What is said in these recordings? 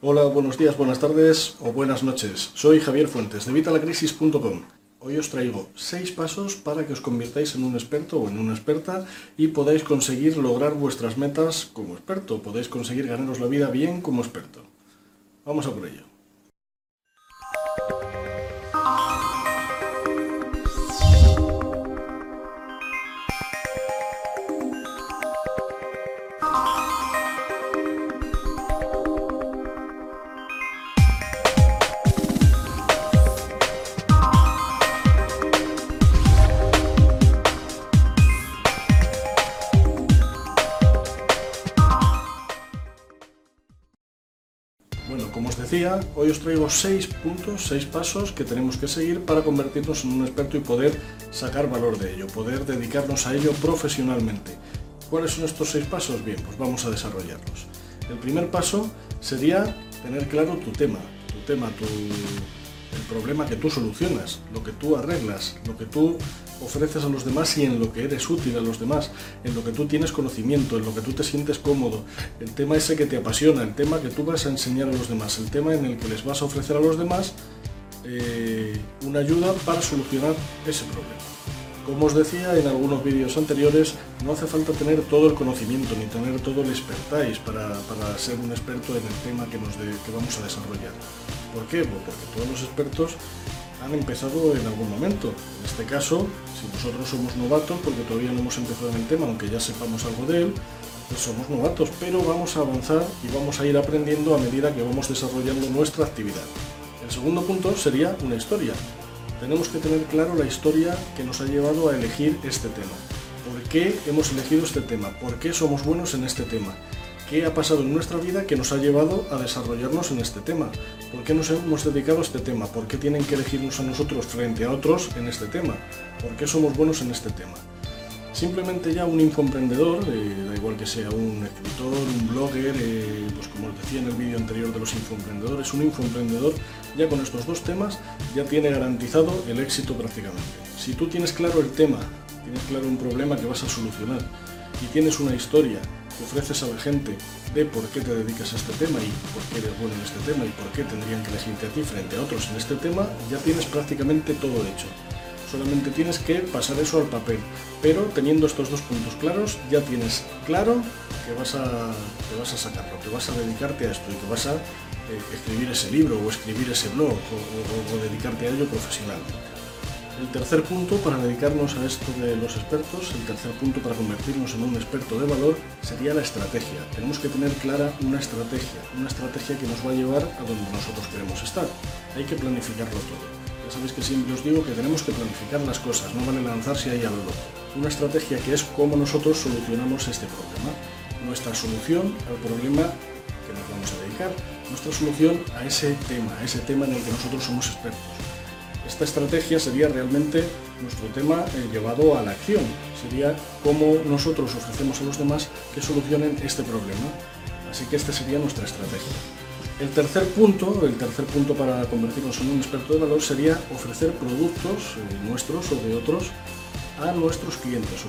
Hola, buenos días, buenas tardes o buenas noches. Soy Javier Fuentes de Vitalacrisis.com. Hoy os traigo 6 pasos para que os convirtáis en un experto o en una experta y podáis conseguir lograr vuestras metas como experto. Podéis conseguir ganaros la vida bien como experto. Vamos a por ello. Hoy os traigo 6 puntos, 6 pasos que tenemos que seguir para convertirnos en un experto y poder sacar valor de ello, poder dedicarnos a ello profesionalmente. ¿Cuáles son estos 6 pasos? Bien, pues vamos a desarrollarlos. El primer paso sería tener claro tu tema, tu tema, tu, el problema que tú solucionas, lo que tú arreglas, lo que tú ofreces a los demás y en lo que eres útil a los demás, en lo que tú tienes conocimiento, en lo que tú te sientes cómodo, el tema ese que te apasiona, el tema que tú vas a enseñar a los demás, el tema en el que les vas a ofrecer a los demás eh, una ayuda para solucionar ese problema. Como os decía en algunos vídeos anteriores, no hace falta tener todo el conocimiento ni tener todo el expertise para, para ser un experto en el tema que, nos que vamos a desarrollar. ¿Por qué? Pues porque todos los expertos han empezado en algún momento. En este caso, si nosotros somos novatos, porque todavía no hemos empezado en el tema, aunque ya sepamos algo de él, pues somos novatos, pero vamos a avanzar y vamos a ir aprendiendo a medida que vamos desarrollando nuestra actividad. El segundo punto sería una historia. Tenemos que tener claro la historia que nos ha llevado a elegir este tema. ¿Por qué hemos elegido este tema? ¿Por qué somos buenos en este tema? Qué ha pasado en nuestra vida que nos ha llevado a desarrollarnos en este tema. ¿Por qué nos hemos dedicado a este tema? ¿Por qué tienen que elegirnos a nosotros frente a otros en este tema? ¿Por qué somos buenos en este tema? Simplemente ya un infoemprendedor, eh, da igual que sea un escritor, un blogger, eh, pues como os decía en el vídeo anterior de los infoemprendedores, un infoemprendedor ya con estos dos temas ya tiene garantizado el éxito prácticamente. Si tú tienes claro el tema, tienes claro un problema que vas a solucionar y tienes una historia ofreces a la gente de por qué te dedicas a este tema y por qué eres bueno en este tema y por qué tendrían que elegirte a ti frente a otros en este tema, ya tienes prácticamente todo hecho. Solamente tienes que pasar eso al papel. Pero teniendo estos dos puntos claros, ya tienes claro que vas a, que vas a sacarlo, que vas a dedicarte a esto y que vas a eh, escribir ese libro o escribir ese blog o dedicarte a ello profesionalmente. El tercer punto para dedicarnos a esto de los expertos, el tercer punto para convertirnos en un experto de valor sería la estrategia. Tenemos que tener clara una estrategia, una estrategia que nos va a llevar a donde nosotros queremos estar. Hay que planificarlo todo. Ya sabéis que siempre os digo que tenemos que planificar las cosas, no vale lanzarse ahí a lo loco. Una estrategia que es cómo nosotros solucionamos este problema. Nuestra solución al problema que nos vamos a dedicar. Nuestra solución a ese tema, a ese tema en el que nosotros somos expertos esta estrategia sería realmente nuestro tema eh, llevado a la acción. Sería cómo nosotros ofrecemos a los demás que solucionen este problema. Así que esta sería nuestra estrategia. El tercer punto, el tercer punto para convertirnos en un experto de valor sería ofrecer productos eh, nuestros o de otros a nuestros clientes,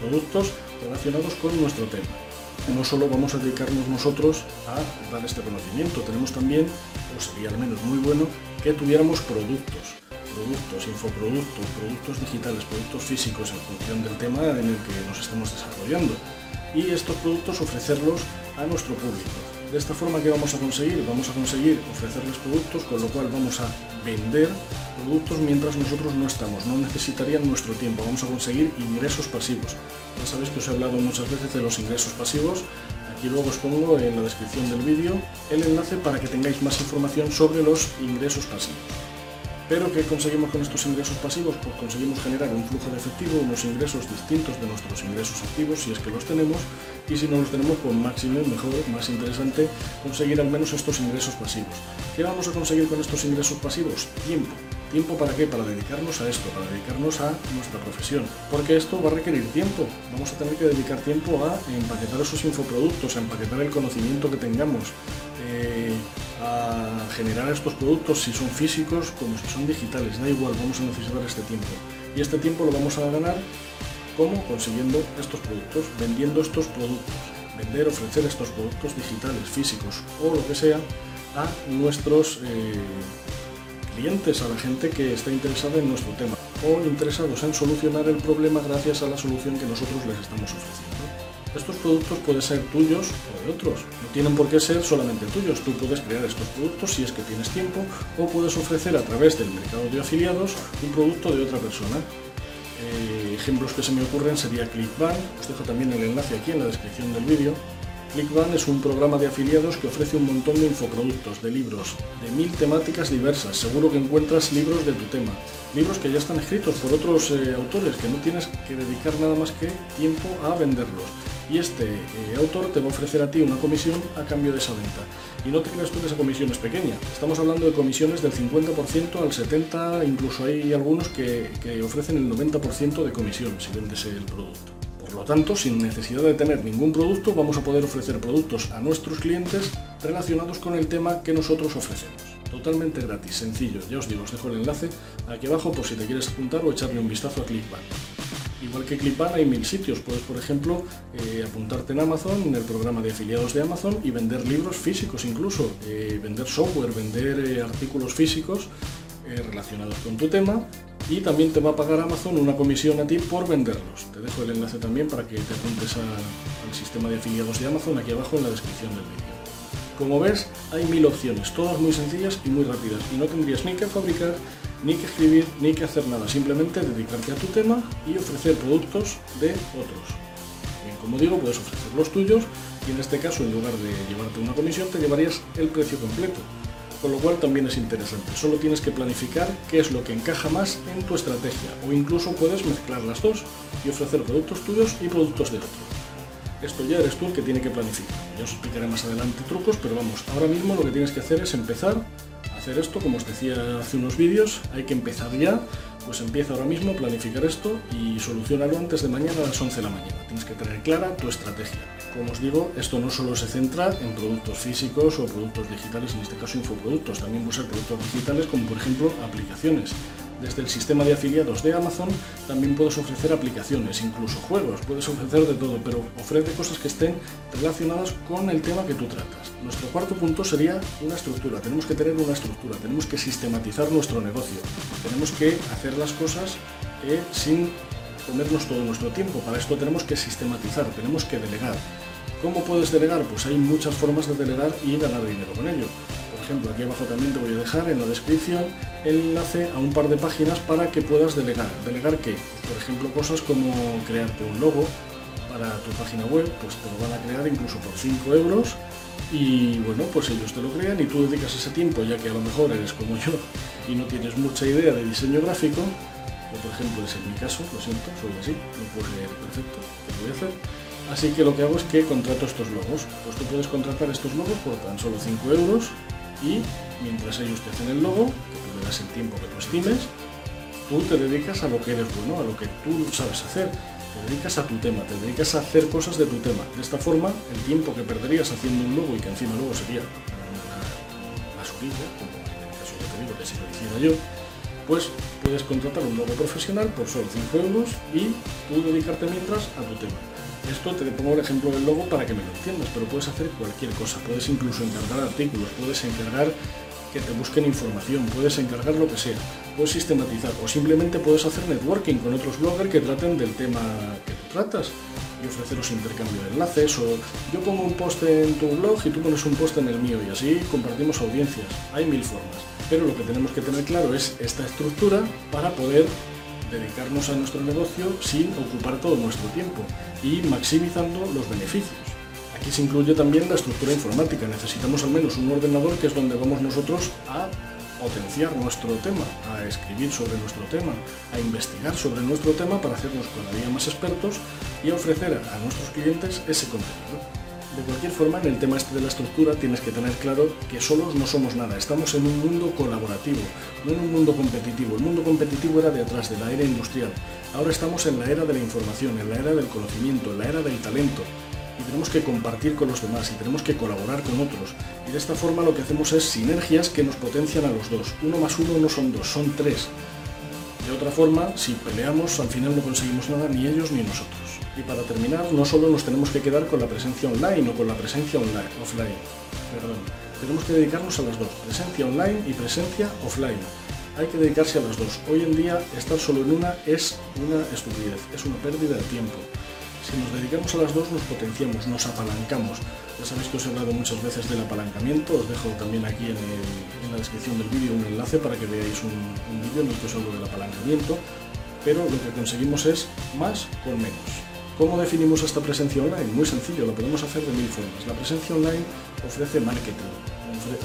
productos relacionados con nuestro tema. No solo vamos a dedicarnos nosotros a dar este conocimiento, tenemos también, o sería al menos muy bueno, que tuviéramos productos productos, infoproductos, productos digitales, productos físicos en función del tema en el que nos estamos desarrollando. Y estos productos ofrecerlos a nuestro público. De esta forma, ¿qué vamos a conseguir? Vamos a conseguir ofrecerles productos, con lo cual vamos a vender productos mientras nosotros no estamos. No necesitarían nuestro tiempo. Vamos a conseguir ingresos pasivos. Ya sabéis que os he hablado muchas veces de los ingresos pasivos. Aquí luego os pongo en la descripción del vídeo el enlace para que tengáis más información sobre los ingresos pasivos. Pero ¿qué conseguimos con estos ingresos pasivos? Pues conseguimos generar un flujo de efectivo, unos ingresos distintos de nuestros ingresos activos, si es que los tenemos, y si no los tenemos, pues máximo, mejor, más interesante, conseguir al menos estos ingresos pasivos. ¿Qué vamos a conseguir con estos ingresos pasivos? Tiempo. ¿Tiempo para qué? Para dedicarnos a esto, para dedicarnos a nuestra profesión. Porque esto va a requerir tiempo. Vamos a tener que dedicar tiempo a empaquetar esos infoproductos, a empaquetar el conocimiento que tengamos, a generar estos productos si son físicos como si son digitales, da igual, vamos a necesitar este tiempo. Y este tiempo lo vamos a ganar como consiguiendo estos productos, vendiendo estos productos, vender, ofrecer estos productos digitales, físicos o lo que sea a nuestros eh, clientes, a la gente que está interesada en nuestro tema o interesados en solucionar el problema gracias a la solución que nosotros les estamos ofreciendo. Estos productos pueden ser tuyos o de otros, no tienen por qué ser solamente tuyos, tú puedes crear estos productos si es que tienes tiempo o puedes ofrecer a través del mercado de afiliados un producto de otra persona. Eh, ejemplos que se me ocurren sería ClickBank, os dejo también el enlace aquí en la descripción del vídeo, ClickBank es un programa de afiliados que ofrece un montón de infoproductos, de libros, de mil temáticas diversas. Seguro que encuentras libros de tu tema, libros que ya están escritos por otros eh, autores, que no tienes que dedicar nada más que tiempo a venderlos. Y este eh, autor te va a ofrecer a ti una comisión a cambio de esa venta. Y no te creas tú que esa comisión es pequeña. Estamos hablando de comisiones del 50% al 70%, incluso hay algunos que, que ofrecen el 90% de comisión si vendes el producto. Lo tanto, sin necesidad de tener ningún producto, vamos a poder ofrecer productos a nuestros clientes relacionados con el tema que nosotros ofrecemos. Totalmente gratis, sencillo. Ya os digo, os dejo el enlace aquí abajo por si te quieres apuntar o echarle un vistazo a ClickBank. Igual que ClickBank hay mil sitios. Puedes, por ejemplo, eh, apuntarte en Amazon, en el programa de afiliados de Amazon y vender libros físicos incluso, eh, vender software, vender eh, artículos físicos relacionados con tu tema y también te va a pagar Amazon una comisión a ti por venderlos. Te dejo el enlace también para que te apuntes al sistema de afiliados de Amazon aquí abajo en la descripción del vídeo. Como ves, hay mil opciones, todas muy sencillas y muy rápidas, y no tendrías ni que fabricar, ni que escribir, ni que hacer nada, simplemente dedicarte a tu tema y ofrecer productos de otros. Bien, como digo, puedes ofrecer los tuyos, y en este caso, en lugar de llevarte una comisión, te llevarías el precio completo con lo cual también es interesante. Solo tienes que planificar qué es lo que encaja más en tu estrategia o incluso puedes mezclar las dos y ofrecer productos tuyos y productos de otro. Esto ya eres tú el que tiene que planificar. Ya os explicaré más adelante trucos, pero vamos, ahora mismo lo que tienes que hacer es empezar a hacer esto, como os decía hace unos vídeos, hay que empezar ya, pues empieza ahora mismo a planificar esto y solucionarlo antes de mañana a las 11 de la mañana. Tienes que tener clara tu estrategia. Como os digo, esto no solo se centra en productos físicos o productos digitales, en este caso infoproductos, también puede ser productos digitales como por ejemplo aplicaciones. Desde el sistema de afiliados de Amazon también puedes ofrecer aplicaciones, incluso juegos, puedes ofrecer de todo, pero ofrece cosas que estén relacionadas con el tema que tú tratas. Nuestro cuarto punto sería una estructura, tenemos que tener una estructura, tenemos que sistematizar nuestro negocio, tenemos que hacer las cosas eh, sin comernos todo nuestro tiempo, para esto tenemos que sistematizar, tenemos que delegar. ¿Cómo puedes delegar? Pues hay muchas formas de delegar y ganar dinero con ello ejemplo, aquí abajo también te voy a dejar en la descripción el enlace a un par de páginas para que puedas delegar. ¿Delegar qué? Por ejemplo, cosas como crearte un logo para tu página web, pues te lo van a crear incluso por 5 euros y bueno, pues ellos te lo crean y tú dedicas ese tiempo, ya que a lo mejor eres como yo y no tienes mucha idea de diseño gráfico, o por ejemplo es en mi caso, lo siento, soy así, no puedo leer perfecto, ¿qué voy a hacer? Así que lo que hago es que contrato estos logos. Pues tú puedes contratar estos logos por tan solo 5 euros y mientras ellos te hacen el logo, que tú das el tiempo que tú estimes, tú te dedicas a lo que eres bueno, a lo que tú sabes hacer. Te dedicas a tu tema, te dedicas a hacer cosas de tu tema. De esta forma, el tiempo que perderías haciendo un logo y que encima luego sería una basurilla, como en el caso que te digo que si lo hiciera yo, pues puedes contratar un logo profesional por solo 5 euros y tú dedicarte mientras a tu tema. Esto te pongo el ejemplo del logo para que me lo entiendas, pero puedes hacer cualquier cosa. Puedes incluso encargar artículos, puedes encargar que te busquen información, puedes encargar lo que sea, puedes sistematizar o simplemente puedes hacer networking con otros bloggers que traten del tema que tú tratas y ofreceros intercambio de enlaces o yo pongo un post en tu blog y tú pones un post en el mío y así compartimos audiencias. Hay mil formas, pero lo que tenemos que tener claro es esta estructura para poder dedicarnos a nuestro negocio sin ocupar todo nuestro tiempo y maximizando los beneficios. Aquí se incluye también la estructura informática. Necesitamos al menos un ordenador que es donde vamos nosotros a potenciar nuestro tema, a escribir sobre nuestro tema, a investigar sobre nuestro tema para hacernos cada día más expertos y ofrecer a nuestros clientes ese contenido. Cualquier forma, en el tema este de la estructura tienes que tener claro que solos no somos nada, estamos en un mundo colaborativo, no en un mundo competitivo. El mundo competitivo era de atrás, de la era industrial. Ahora estamos en la era de la información, en la era del conocimiento, en la era del talento. Y tenemos que compartir con los demás y tenemos que colaborar con otros. Y de esta forma lo que hacemos es sinergias que nos potencian a los dos. Uno más uno no son dos, son tres. De otra forma, si peleamos, al final no conseguimos nada ni ellos ni nosotros. Y para terminar, no solo nos tenemos que quedar con la presencia online o con la presencia online, offline, perdón, tenemos que dedicarnos a las dos, presencia online y presencia offline. Hay que dedicarse a las dos. Hoy en día estar solo en una es una estupidez, es una pérdida de tiempo. Si nos dedicamos a las dos nos potenciamos, nos apalancamos. Ya sabéis que os he hablado muchas veces del apalancamiento, os dejo también aquí en, la descripción del vídeo un enlace para que veáis un, un vídeo en el que del apalancamiento, pero lo que conseguimos es más con menos. ¿Cómo definimos esta presencia online? Muy sencillo, lo podemos hacer de mil formas. La presencia online ofrece marketing,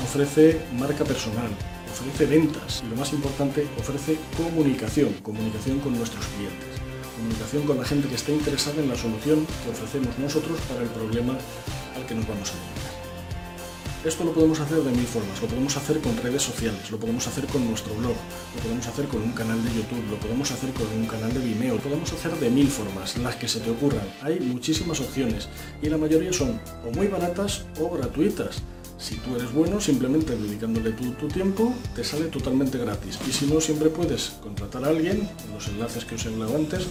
ofrece marca personal, ofrece ventas y lo más importante, ofrece comunicación, comunicación con nuestros clientes, comunicación con la gente que está interesada en la solución que ofrecemos nosotros para el problema al que nos vamos a dedicar. Esto lo podemos hacer de mil formas, lo podemos hacer con redes sociales, lo podemos hacer con nuestro blog, lo podemos hacer con un canal de YouTube, lo podemos hacer con un canal de Vimeo, lo podemos hacer de mil formas, las que se te ocurran. Hay muchísimas opciones y la mayoría son o muy baratas o gratuitas. Si tú eres bueno, simplemente dedicándole tu, tu, tiempo, te sale totalmente gratis. Y si no, siempre puedes contratar a alguien, los enlaces que os he hablado antes,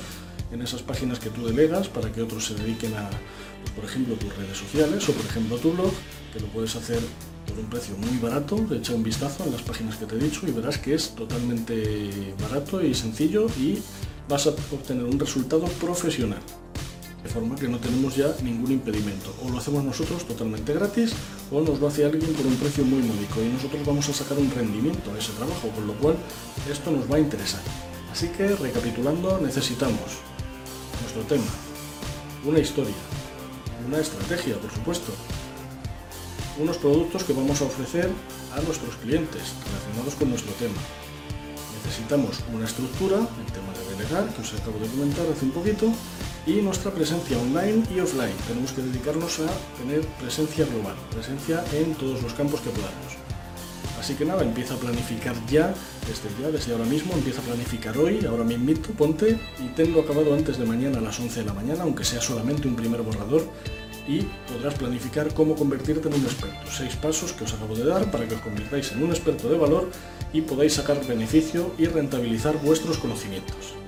en esas páginas que tú delegas para que otros se dediquen a, por ejemplo, tus redes sociales o, por ejemplo, tu blog, que lo puedes hacer por un precio muy barato. Echa un vistazo en las páginas que te he dicho y verás que es totalmente barato y sencillo y vas a obtener un resultado profesional. De forma que no tenemos ya ningún impedimento. O lo hacemos nosotros totalmente gratis o nos lo hace alguien por un precio muy módico y nosotros vamos a sacar un rendimiento a ese trabajo, con lo cual esto nos va a interesar. Así que recapitulando, necesitamos nuestro tema, una historia, una estrategia, por supuesto, unos productos que vamos a ofrecer a nuestros clientes relacionados con nuestro tema. Necesitamos una estructura, el tema de delegar, que os acabo de comentar hace un poquito, y nuestra presencia online y offline. Tenemos que dedicarnos a tener presencia global, presencia en todos los campos que podamos. Así que nada, empieza a planificar ya, desde ya, desde ahora mismo, empieza a planificar hoy, ahora invito, ponte y tenlo acabado antes de mañana a las 11 de la mañana, aunque sea solamente un primer borrador, y podrás planificar cómo convertirte en un experto. Seis pasos que os acabo de dar para que os convirtáis en un experto de valor y podáis sacar beneficio y rentabilizar vuestros conocimientos.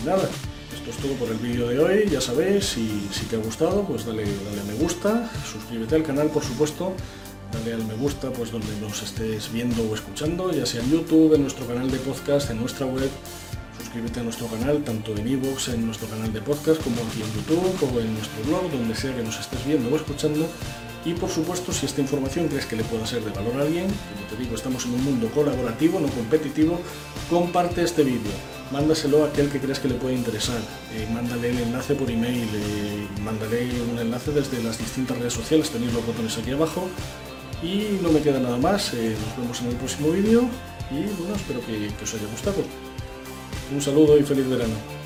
Y nada, esto es todo por el vídeo de hoy, ya sabéis, si, si te ha gustado, pues dale, dale a me gusta, suscríbete al canal, por supuesto, dale al me gusta pues donde nos estés viendo o escuchando, ya sea en YouTube, en nuestro canal de podcast, en nuestra web. Suscríbete a nuestro canal, tanto en iVoox, en nuestro canal de podcast, como aquí en YouTube o en nuestro blog, donde sea que nos estés viendo o escuchando. Y por supuesto, si esta información crees que le pueda ser de valor a alguien, como te digo, estamos en un mundo colaborativo, no competitivo, comparte este vídeo, mándaselo a aquel que crees que le puede interesar, eh, mándale el enlace por email, eh, mándale un enlace desde las distintas redes sociales, tenéis los botones aquí abajo, y no me queda nada más, eh, nos vemos en el próximo vídeo y bueno, espero que, que os haya gustado. Un saludo y feliz verano.